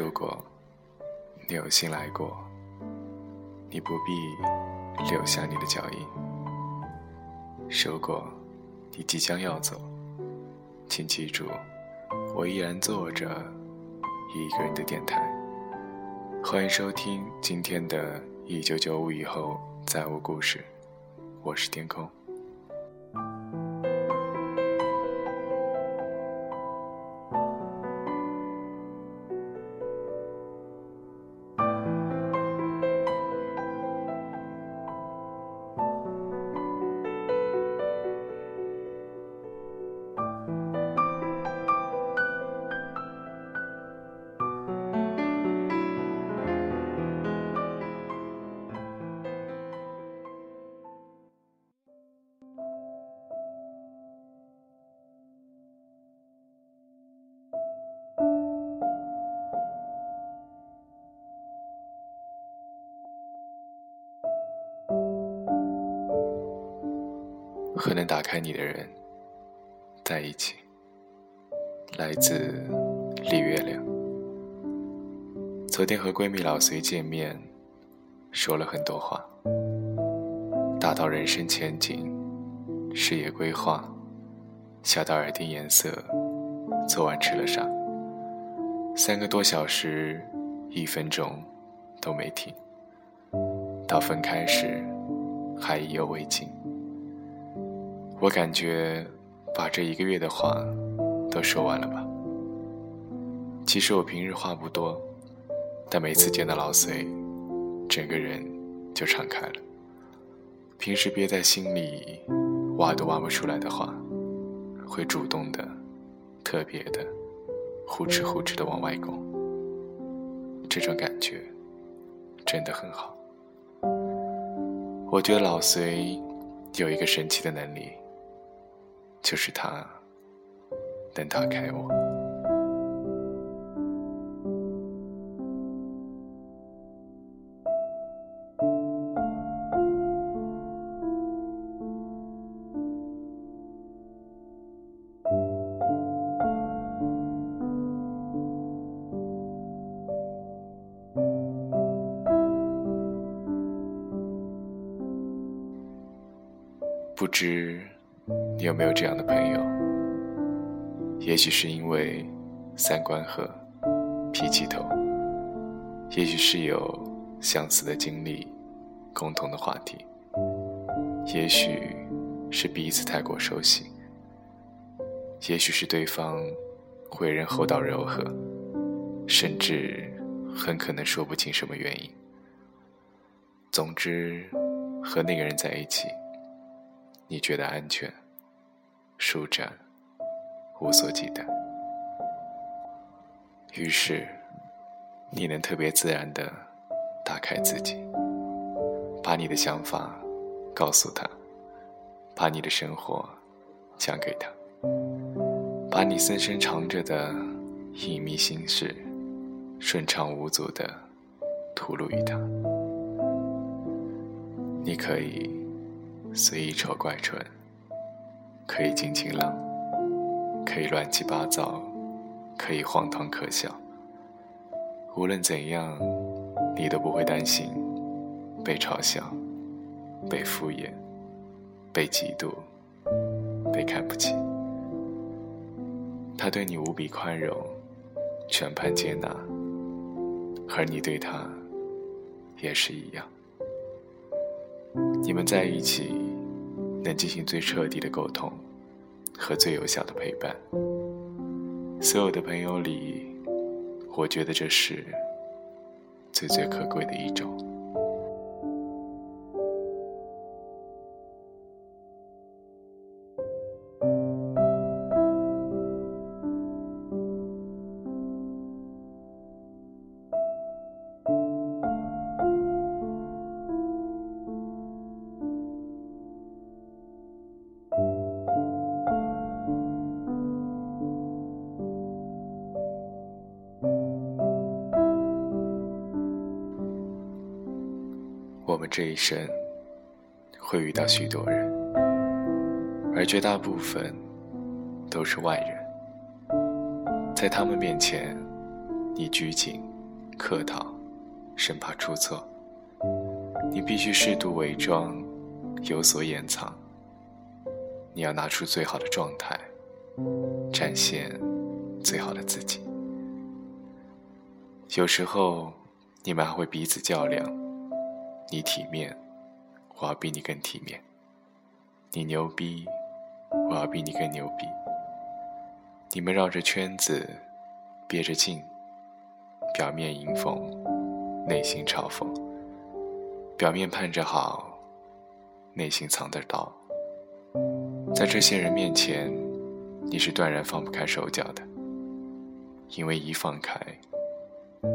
如果你有心来过，你不必留下你的脚印；如果你即将要走，请记住，我依然坐着一个人的电台。欢迎收听今天的《一九九五以后再无故事》，我是天空。和能打开你的人在一起。来自李月亮。昨天和闺蜜老隋见面，说了很多话，大到人生前景、事业规划，小到耳钉颜色，昨晚吃了啥。三个多小时，一分钟都没停。到分开时，还意犹未尽。我感觉，把这一个月的话都说完了吧。其实我平日话不多，但每次见到老隋，整个人就敞开了。平时憋在心里，挖都挖不出来的话，会主动的、特别的、呼哧呼哧的往外拱。这种感觉真的很好。我觉得老隋有一个神奇的能力。就是他，能打开我。不知。你有没有这样的朋友？也许是因为三观合、脾气投，也许是有相似的经历、共同的话题，也许是彼此太过熟悉，也许是对方为人厚道柔和，甚至很可能说不清什么原因。总之，和那个人在一起，你觉得安全。舒展，无所忌惮。于是，你能特别自然地打开自己，把你的想法告诉他，把你的生活讲给他，把你深深藏着的隐秘心事，顺畅无阻地吐露于他。你可以随意丑怪蠢。可以尽情浪，可以乱七八糟，可以荒唐可笑。无论怎样，你都不会担心被嘲笑、被敷衍、被嫉妒、被看不起。他对你无比宽容，全盘接纳，而你对他也是一样。你们在一起。能进行最彻底的沟通和最有效的陪伴。所有的朋友里，我觉得这是最最可贵的一种。我们这一生会遇到许多人，而绝大部分都是外人。在他们面前，你拘谨、客套，生怕出错。你必须适度伪装，有所掩藏。你要拿出最好的状态，展现最好的自己。有时候，你们还会彼此较量。你体面，我要比你更体面；你牛逼，我要比你更牛逼。你们绕着圈子，憋着劲，表面迎逢，内心嘲讽；表面盼着好，内心藏着刀。在这些人面前，你是断然放不开手脚的，因为一放开，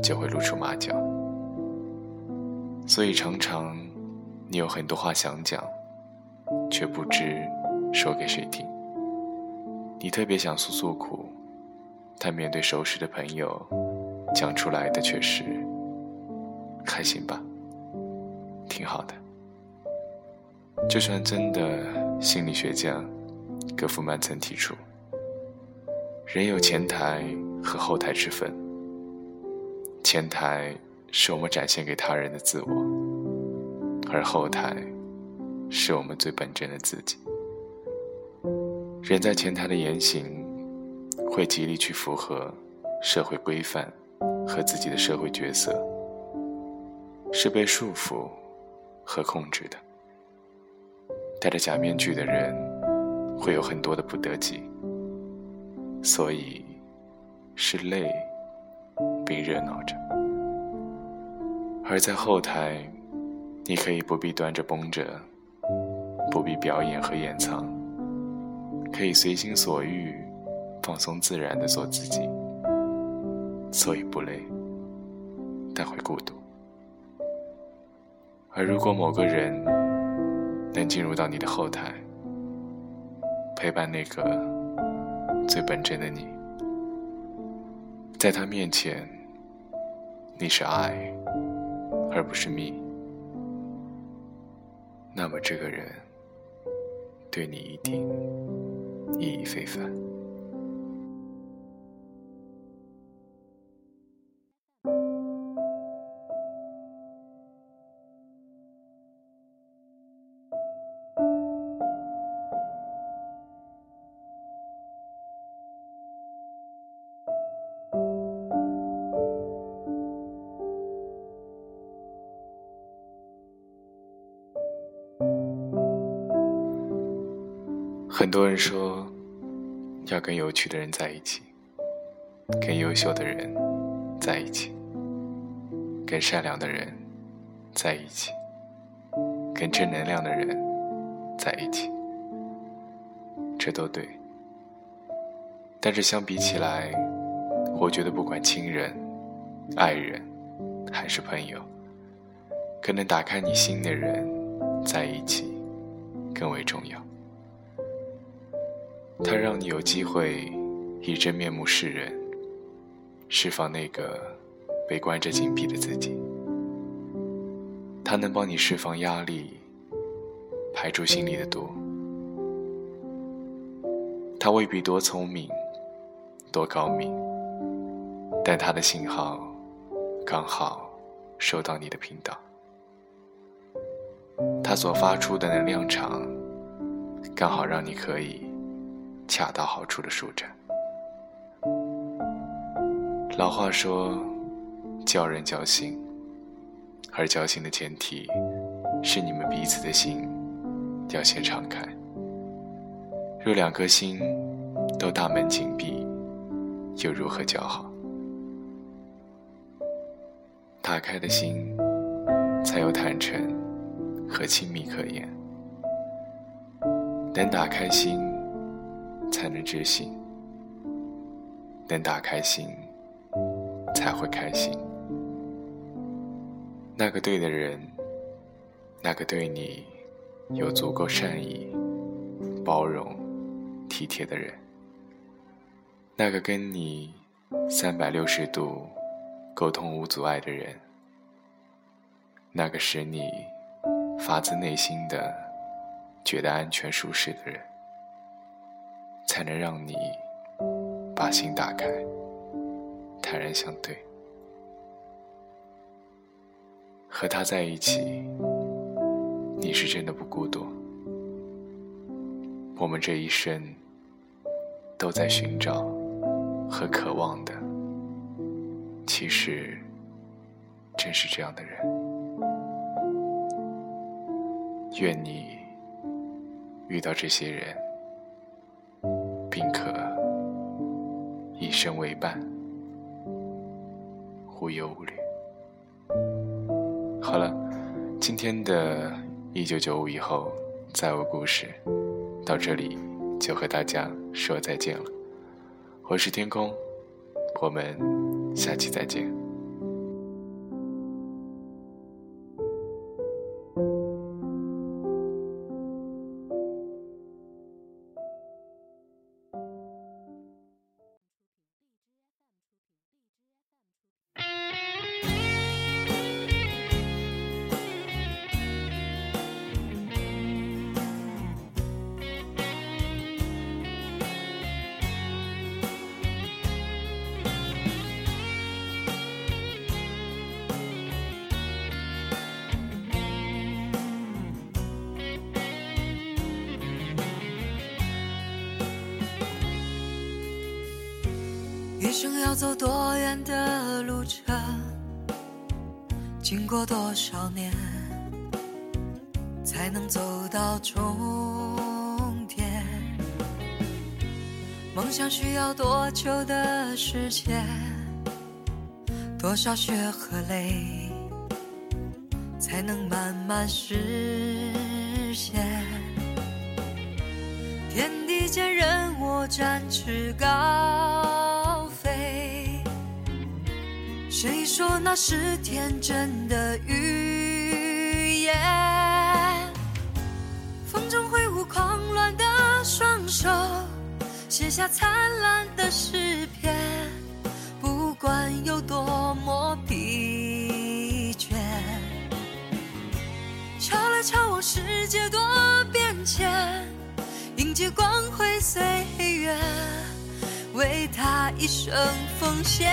就会露出马脚。所以常常，你有很多话想讲，却不知说给谁听。你特别想诉诉苦，但面对熟识的朋友，讲出来的却是“开心吧，挺好的”。就算真的，心理学家葛夫曼曾提出，人有前台和后台之分。前台是我们展现给他人的自我，而后台是我们最本真的自己。人在前台的言行，会极力去符合社会规范和自己的社会角色，是被束缚和控制的。戴着假面具的人，会有很多的不得己，所以是累并热闹着；而在后台，你可以不必端着绷着，不必表演和掩藏，可以随心所欲、放松自然的做自己，所以不累，但会孤独。而如果某个人，能进入到你的后台，陪伴那个最本真的你，在他面前，你是爱，而不是命。那么这个人对你一定意义非凡。很多人说，要跟有趣的人在一起，跟优秀的人在一起，跟善良的人在一起，跟正能量的人在一起，这都对。但是相比起来，我觉得不管亲人、爱人还是朋友，跟能打开你心的人在一起更为重要。它让你有机会以真面目示人，释放那个被关着紧闭的自己。它能帮你释放压力，排出心里的毒。他未必多聪明，多高明，但他的信号刚好收到你的频道。他所发出的能量场，刚好让你可以。恰到好处的舒展。老话说，交人交心，而交心的前提是你们彼此的心要先敞开。若两颗心都大门紧闭，又如何交好？打开的心，才有坦诚和亲密可言。能打开心。才能知心，能打开心，才会开心。那个对的人，那个对你有足够善意、包容、体贴的人，那个跟你三百六十度沟通无阻碍的人，那个使你发自内心的觉得安全舒适的人。才能让你把心打开，坦然相对。和他在一起，你是真的不孤独。我们这一生都在寻找和渴望的，其实正是这样的人。愿你遇到这些人，生为伴，无忧无虑。好了，今天的一九九五以后再无故事，到这里就和大家说再见了。我是天空，我们下期再见。一生要走多远的路程，经过多少年，才能走到终点？梦想需要多久的时间？多少血和泪，才能慢慢实现？天地间，任我展翅高。谁说那是天真的语言？风中挥舞狂乱的双手，写下灿烂的诗篇。不管有多么疲倦，瞧来瞧往，世界多变迁。迎接光辉岁月，为他一生奉献。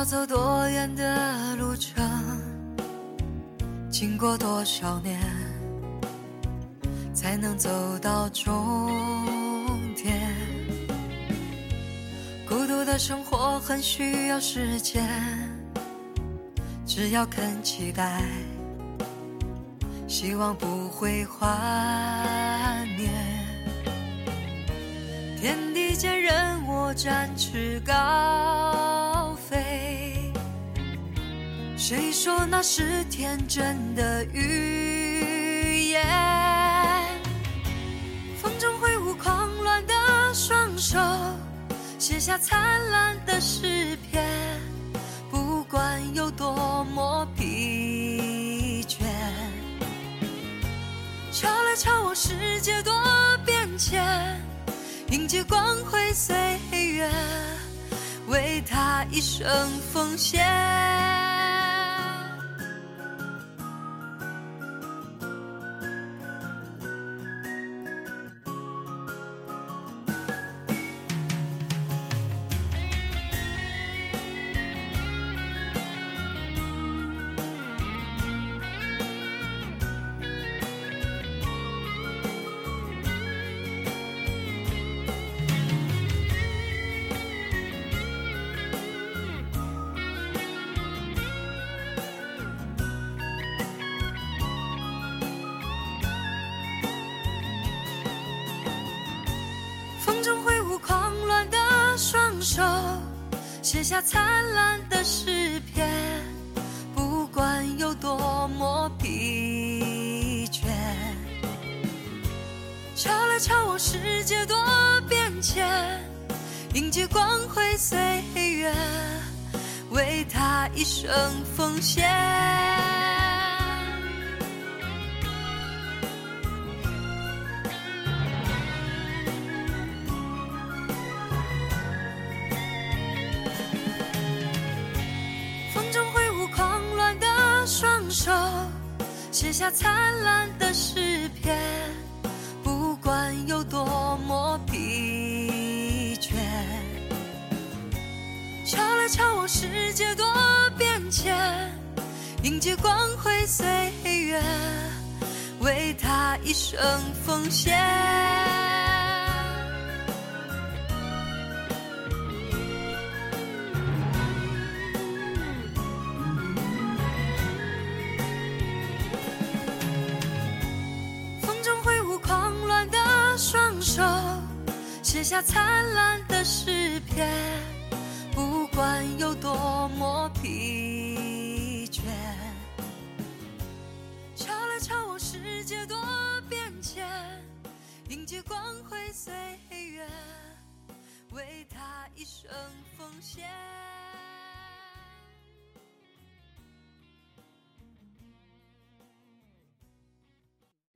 要走多远的路程，经过多少年，才能走到终点？孤独的生活很需要时间，只要肯期待，希望不会幻灭。天地间，任我展翅高飞。谁说那是天真的语言？风中挥舞狂乱的双手，写下灿烂的诗篇。不管有多么疲倦，瞧来瞧往，世界多变迁。迎接光辉岁月，为他一生奉献。写下灿烂的诗篇。不管有多么疲倦，瞧来瞧往，世界多变迁。迎接光辉岁月，为他一生奉献。灿烂的诗篇，不管有多么疲倦。敲来敲往，世界多变迁，迎接光辉岁月，为他一生奉献。写下灿烂的诗篇，不管有多么疲倦。敲来敲往，世界多变迁，迎接光辉岁月，为他一生奉献。